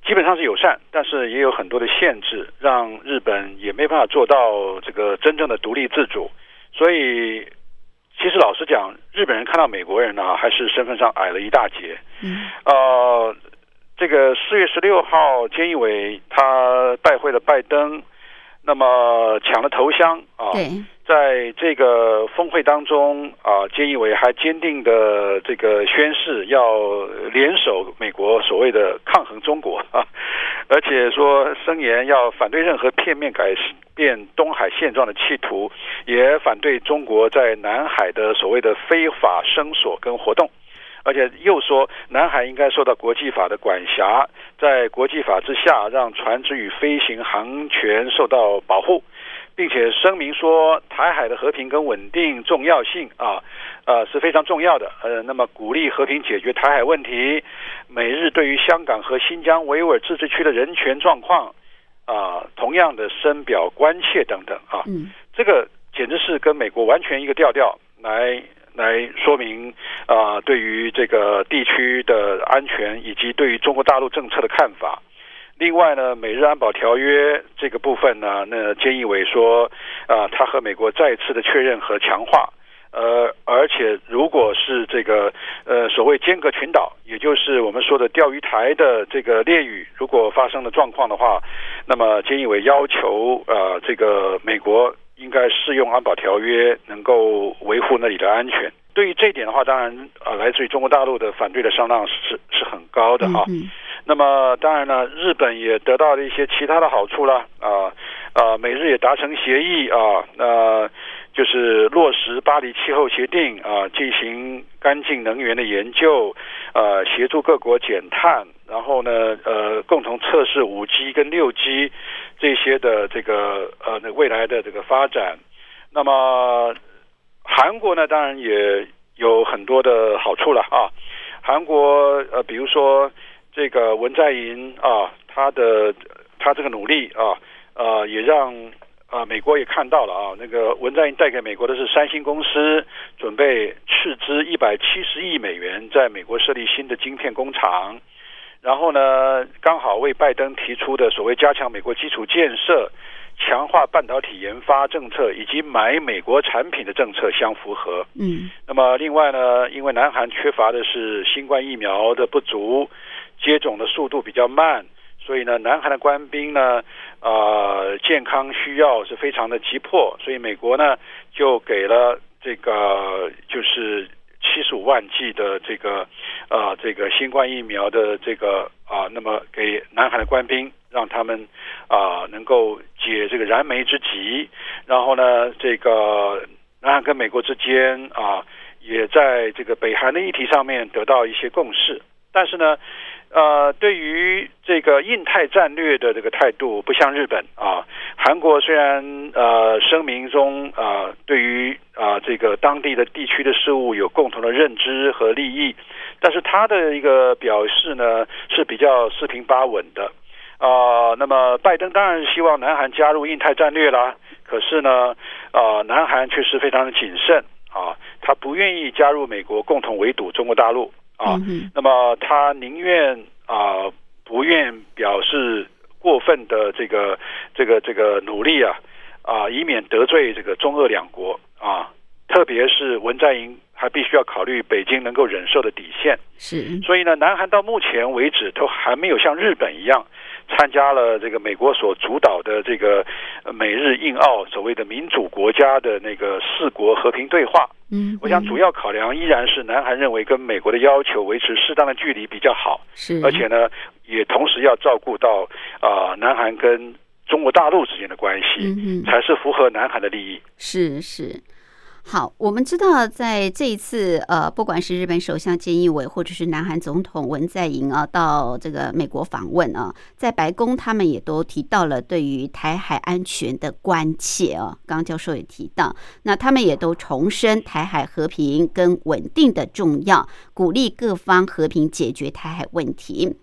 基本上是友善，但是也有很多的限制，让日本也没办法做到这个真正的独立自主。所以，其实老实讲，日本人看到美国人呢、还是身份上矮了一大截。嗯呃，这个四月十六号，菅义伟他拜会了拜登，那么抢了头香啊。对，在这个峰会当中啊，菅义伟还坚定的这个宣誓要联手美国所谓的抗衡中国啊，[LAUGHS] 而且说声言要反对任何片面改变东海现状的企图，也反对中国在南海的所谓的非法声索跟活动。而且又说，南海应该受到国际法的管辖，在国际法之下，让船只与飞行航权受到保护。并且声明说，台海的和平跟稳定重要性啊，呃是非常重要的。呃，那么鼓励和平解决台海问题。美日对于香港和新疆维吾尔自治区的人权状况啊，同样的深表关切等等啊。嗯这个简直是跟美国完全一个调调来来说明啊、对于这个地区的安全以及对于中国大陆政策的看法。另外呢，美日安保条约这个部分呢，那菅义伟说，啊、他和美国再次的确认和强化。呃，而且如果是这个呃所谓尖阁群岛，也就是我们说的钓鱼台的这个列屿，如果发生了状况的话，那么菅义伟要求呃这个美国应该适用安保条约，能够维护那里的安全。对于这一点的话，当然呃来自于中国大陆的反对的声浪是是很高的哈。嗯那么当然呢，日本也得到了一些其他的好处了，啊啊，美日也达成协议啊，那、就是落实巴黎气候协定啊，进行干净能源的研究，呃，协助各国减碳，然后呢，呃，共同测试五 G 跟六 G 这些的这个呃那未来的这个发展。那么韩国呢，当然也有很多的好处了啊。韩国呃，比如说这个文在寅啊，他的他这个努力啊，呃，也让啊美国也看到了啊，那个文在寅带给美国的是三星公司准备斥资一百七十亿美元在美国设立新的晶片工厂。然后呢，刚好为拜登提出的所谓加强美国基础建设、强化半导体研发政策以及买美国产品的政策相符合。嗯那么另外呢，因为南韩缺乏的是新冠疫苗的不足，接种的速度比较慢，所以呢，南韩的官兵呢，呃，健康需要是非常的急迫，所以美国呢就给了这个就是七十五万剂的这个呃这个新冠疫苗的这个啊、那么给南韩的官兵，让他们啊、能够解这个燃眉之急，然后呢，这个南韩跟美国之间啊，也在这个北韩的议题上面得到一些共识。但是呢，呃，对于这个印太战略的这个态度，不像日本啊。韩国虽然呃声明中啊、对于啊、这个当地的地区的事务有共同的认知和利益，但是他的一个表示呢是比较四平八稳的。啊、那么拜登当然是希望南韩加入印太战略啦，可是呢，啊、南韩却是非常的谨慎啊，他不愿意加入美国共同围堵中国大陆啊。嗯，那么他宁愿啊、不愿表示过分的这个这个这个努力啊啊、以免得罪这个中俄两国啊，特别是文在寅还必须要考虑北京能够忍受的底线。是，所以呢，南韩到目前为止都还没有像日本一样参加了这个美国所主导的这个呃美日印澳所谓的民主国家的那个四国和平对话。嗯，我想主要考量依然是南韩认为跟美国的要求维持适当的距离比较好，是，而且呢，也同时要照顾到啊、南韩跟中国大陆之间的关系，嗯。才是符合南韩的利益。是是，好，我们知道在这一次呃，不管是日本首相菅义伟，或者是南韩总统文在寅啊，到这个美国访问啊，在白宫他们也都提到了对于台海安全的关切啊。刚刚教授也提到，那他们也都重申台海和平跟稳定的重要，鼓励各方和平解决台海问题。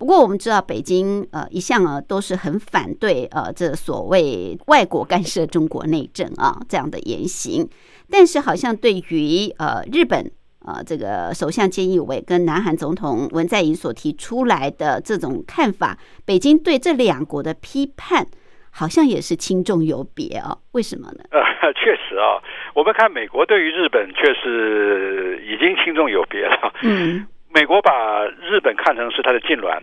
不过我们知道，北京呃一向啊都是很反对呃这所谓外国干涉中国内政啊这样的言行，但是好像对于呃日本呃这个首相菅义伟跟南韩总统文在寅所提出来的这种看法，北京对这两国的批判好像也是轻重有别啊？为什么呢？呃，[LAUGHS] 确实啊，我们看美国对于日本确实已经轻重有别了。嗯美国把日本看成是它的近卵，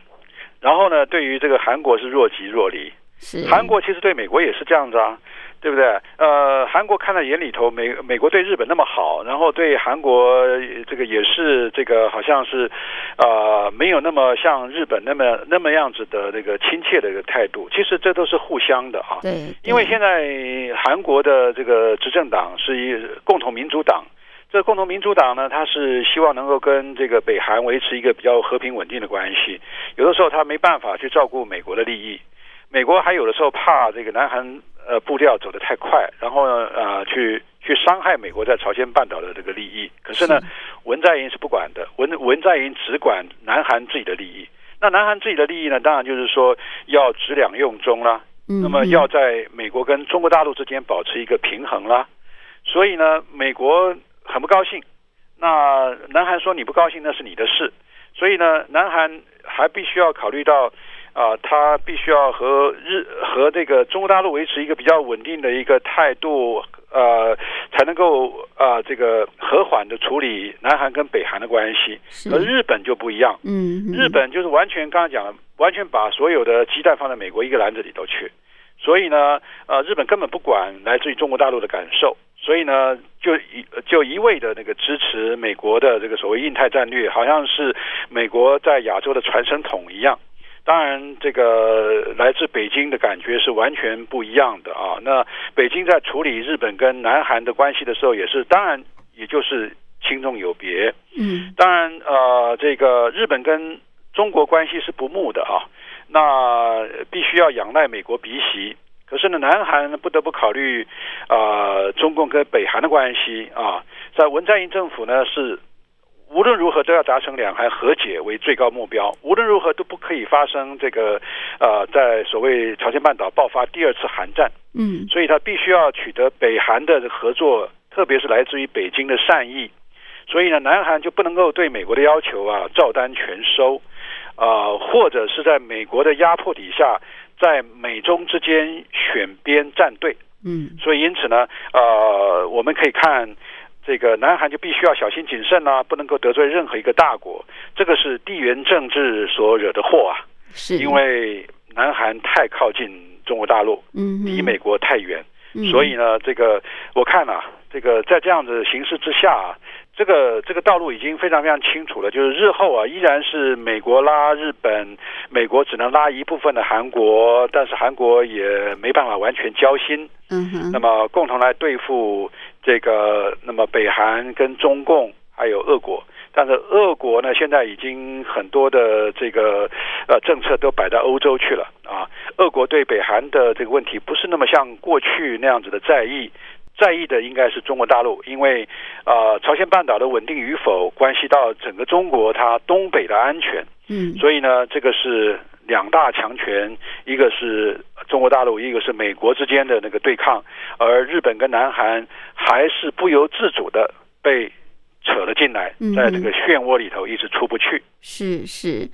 然后呢，对于这个韩国是若即若离。是韩国其实对美国也是这样子啊，对不对？呃，韩国看在眼里头，美美国对日本那么好，然后对韩国呃这个也是这个好像是，呃，没有那么像日本那么那么样子的那个亲切的一个态度。其实这都是互相的啊。对，因为现在韩国的这个执政党是一共同民主党，这共同民主党呢，他是希望能够跟这个北韩维持一个比较和平稳定的关系。有的时候他没办法去照顾美国的利益，美国还有的时候怕这个南韩呃步调走得太快，然后呢呃去去伤害美国在朝鲜半岛的这个利益。可是呢，文在寅是不管的，文文在寅只管南韩自己的利益。那南韩自己的利益呢，当然就是说要质两用中啦，嗯那么要在美国跟中国大陆之间保持一个平衡啦。所以呢，美国很不高兴。那南韩说你不高兴那是你的事。所以呢，南韩还必须要考虑到啊、他必须要和日和这个中国大陆维持一个比较稳定的一个态度，呃，才能够啊、这个和缓的处理南韩跟北韩的关系。而日本就不一样，嗯嗯日本就是完全刚刚讲了，完全把所有的鸡蛋放在美国一个篮子里头去，所以呢，呃，日本根本不管来自于中国大陆的感受，所以呢，就一就一味的那个支持美国的这个所谓印太战略，好像是美国在亚洲的传声筒一样。当然，这个来自北京的感觉是完全不一样的啊。那北京在处理日本跟南韩的关系的时候，也是当然，也就是轻重有别。嗯当然，呃，这个日本跟中国关系是不睦的啊，那必须要仰赖美国鼻息。可是呢，南韩呢不得不考虑，呃，中共跟北韩的关系啊，在文在寅政府呢是无论如何都要达成两韩和解为最高目标，无论如何都不可以发生这个呃，在所谓朝鲜半岛爆发第二次韩战。嗯所以他必须要取得北韩的合作，特别是来自于北京的善意。所以呢，南韩就不能够对美国的要求啊照单全收，呃，或者是在美国的压迫底下，在美中之间选边站队。嗯所以因此呢，呃，我们可以看这个南韩就必须要小心谨慎啦、不能够得罪任何一个大国。这个是地缘政治所惹的祸啊，是因为南韩太靠近中国大陆，嗯离美国太远。嗯所以呢，这个我看啊，这个在这样的形势之下、啊，这个这个道路已经非常非常清楚了，就是日后啊，依然是美国拉日本，美国只能拉一部分的韩国，但是韩国也没办法完全交心，嗯哼那么共同来对付这个，那么北韩跟中共还有俄国。但是俄国呢，现在已经很多的这个呃政策都摆到欧洲去了啊。俄国对北韩的这个问题不是那么像过去那样子的在意，在意的应该是中国大陆，因为呃朝鲜半岛的稳定与否关系到整个中国它东北的安全，嗯所以呢，这个是两大强权，一个是中国大陆，一个是美国之间的那个对抗，而日本跟南韩还是不由自主的被扯了进来嗯，在这个漩涡里头一直出不去。是是，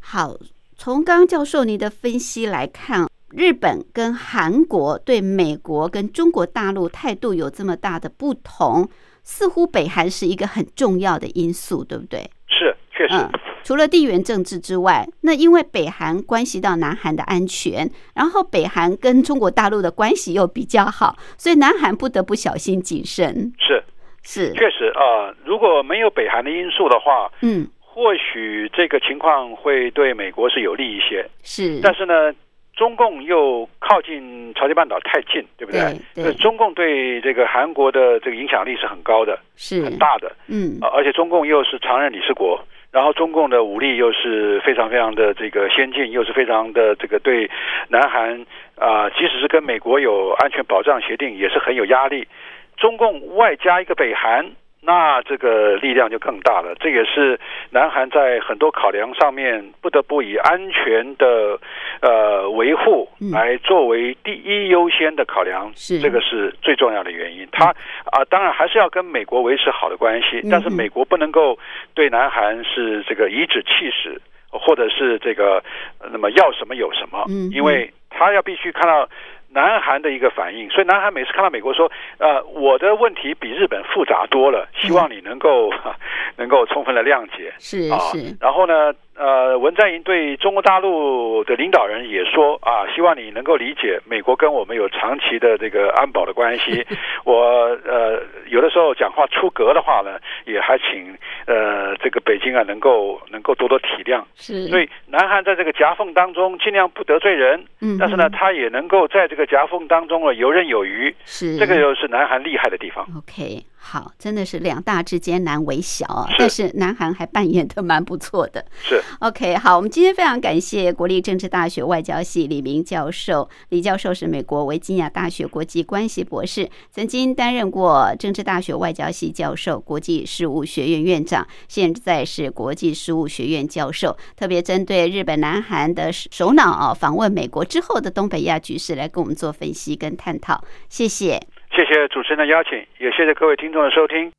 好。从刚刚教授您的分析来看，日本跟韩国对美国跟中国大陆态度有这么大的不同，似乎北韩是一个很重要的因素，对不对？是，确实，嗯，除了地缘政治之外，那因为北韩关系到南韩的安全，然后北韩跟中国大陆的关系又比较好，所以南韩不得不小心谨慎。是，是，确实啊、如果没有北韩的因素的话，嗯，或许这个情况会对美国是有利一些。是，但是呢，中共又靠近朝鲜半岛太近，对不对？中共对这个韩国的这个影响力是很高的、是很，大的。嗯啊，而且中共又是常任理事国，然后中共的武力又是非常非常的这个先进，又是非常的这个对南韩啊、即使是跟美国有安全保障协定，也是很有压力。中共外加一个北韩。那这个力量就更大了，这也是南韩在很多考量上面不得不以安全的呃维护嗯来作为第一优先的考量，是这个是最重要的原因。他啊，当然还是要跟美国维持好的关系嗯，但是嗯美国不能够对南韩是这个颐指气使，或者是这个呃那么要什么有什么因为他要必须看到。南韩的一个反应，所以南韩每次看到美国说，呃，我的问题比日本复杂多了，希望你能够、[LAUGHS] 能够充分的谅解。啊是啊，，然后呢，呃，文在寅对中国大陆的领导人也说啊，希望你能够理解美国跟我们有长期的这个安保的关系。[LAUGHS] 我呃有的时候讲话出格的话呢，也还请呃这个北京啊能够能够多多体谅。是，所以南韩在这个夹缝当中尽量不得罪人，嗯但是呢，嗯他也能够在这个夹缝当中啊游刃有余。是这个就是南韩厉害的地方。OK，好，真的是两大之间难为小啊，是但是南韩还扮演的蛮不错的。是 OK，好，我们今天非常感谢国立政治大学外交系李明教授。李教授是美国维吉尼亚大学国际关系博士，曾经担任过政治大学外交系教授、国际事务学院院长，现在是国际事务学院教授。特别针对日本、南韩的首脑啊访问美国之后的东北亚局势来跟我们做分析跟探讨。谢谢。谢谢主持人的邀请，也谢谢各位听众的收听。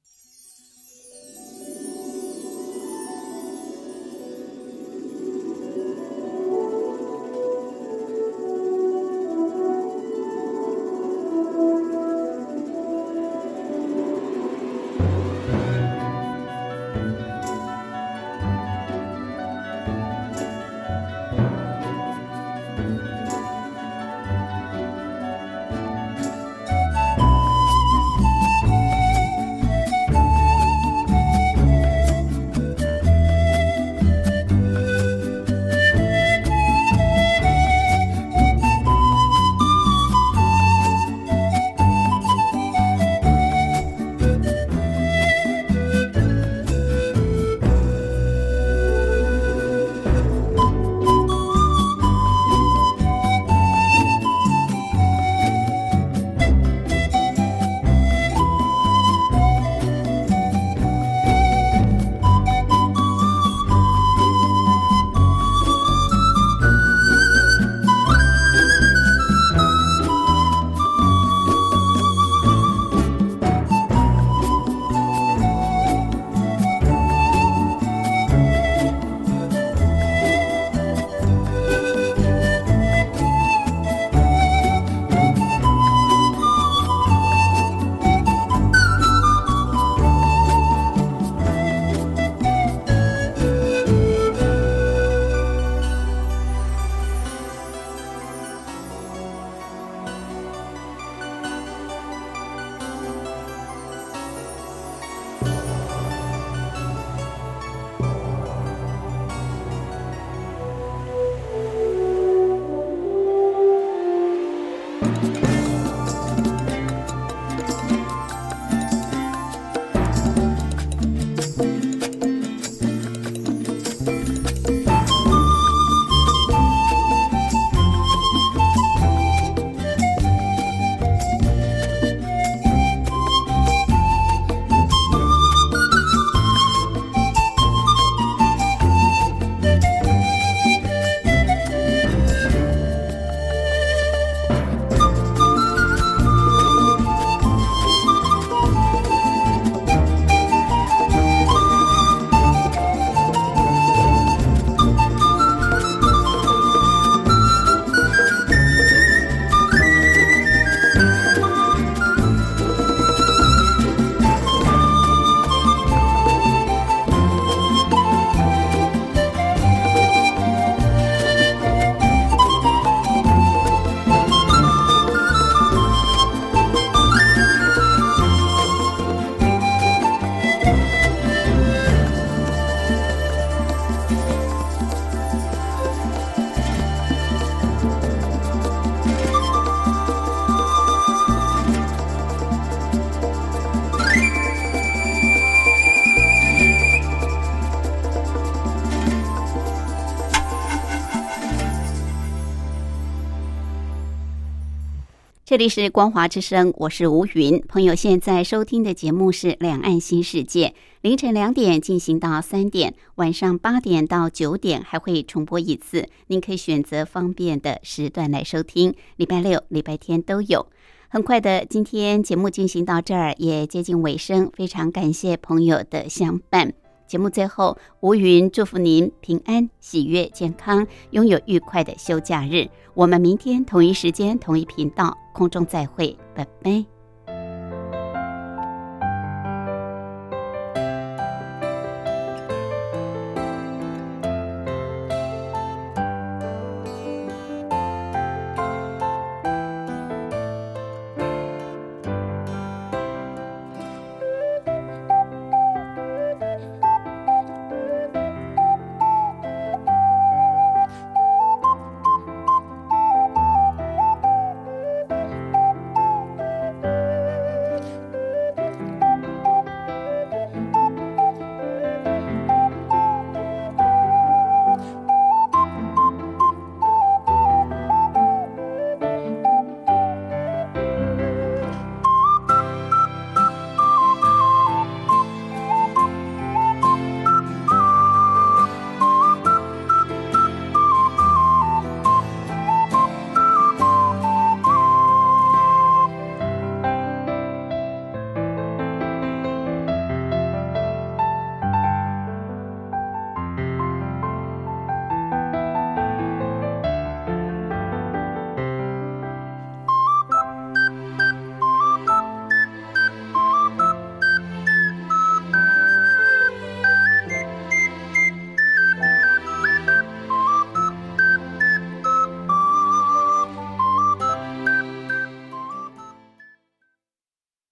这里是光华之声，我是吴云。朋友现在收听的节目是《两岸新世界》，凌晨两点进行到三点，晚上八点到九点还会重播一次，您可以选择方便的时段来收听，礼拜六、礼拜天都有。很快的，今天节目进行到这儿也接近尾声，非常感谢朋友的相伴。节目最后，吴云祝福您平安、喜悦、健康，拥有愉快的休假日。我们明天同一时间、同一频道空中再会，拜拜。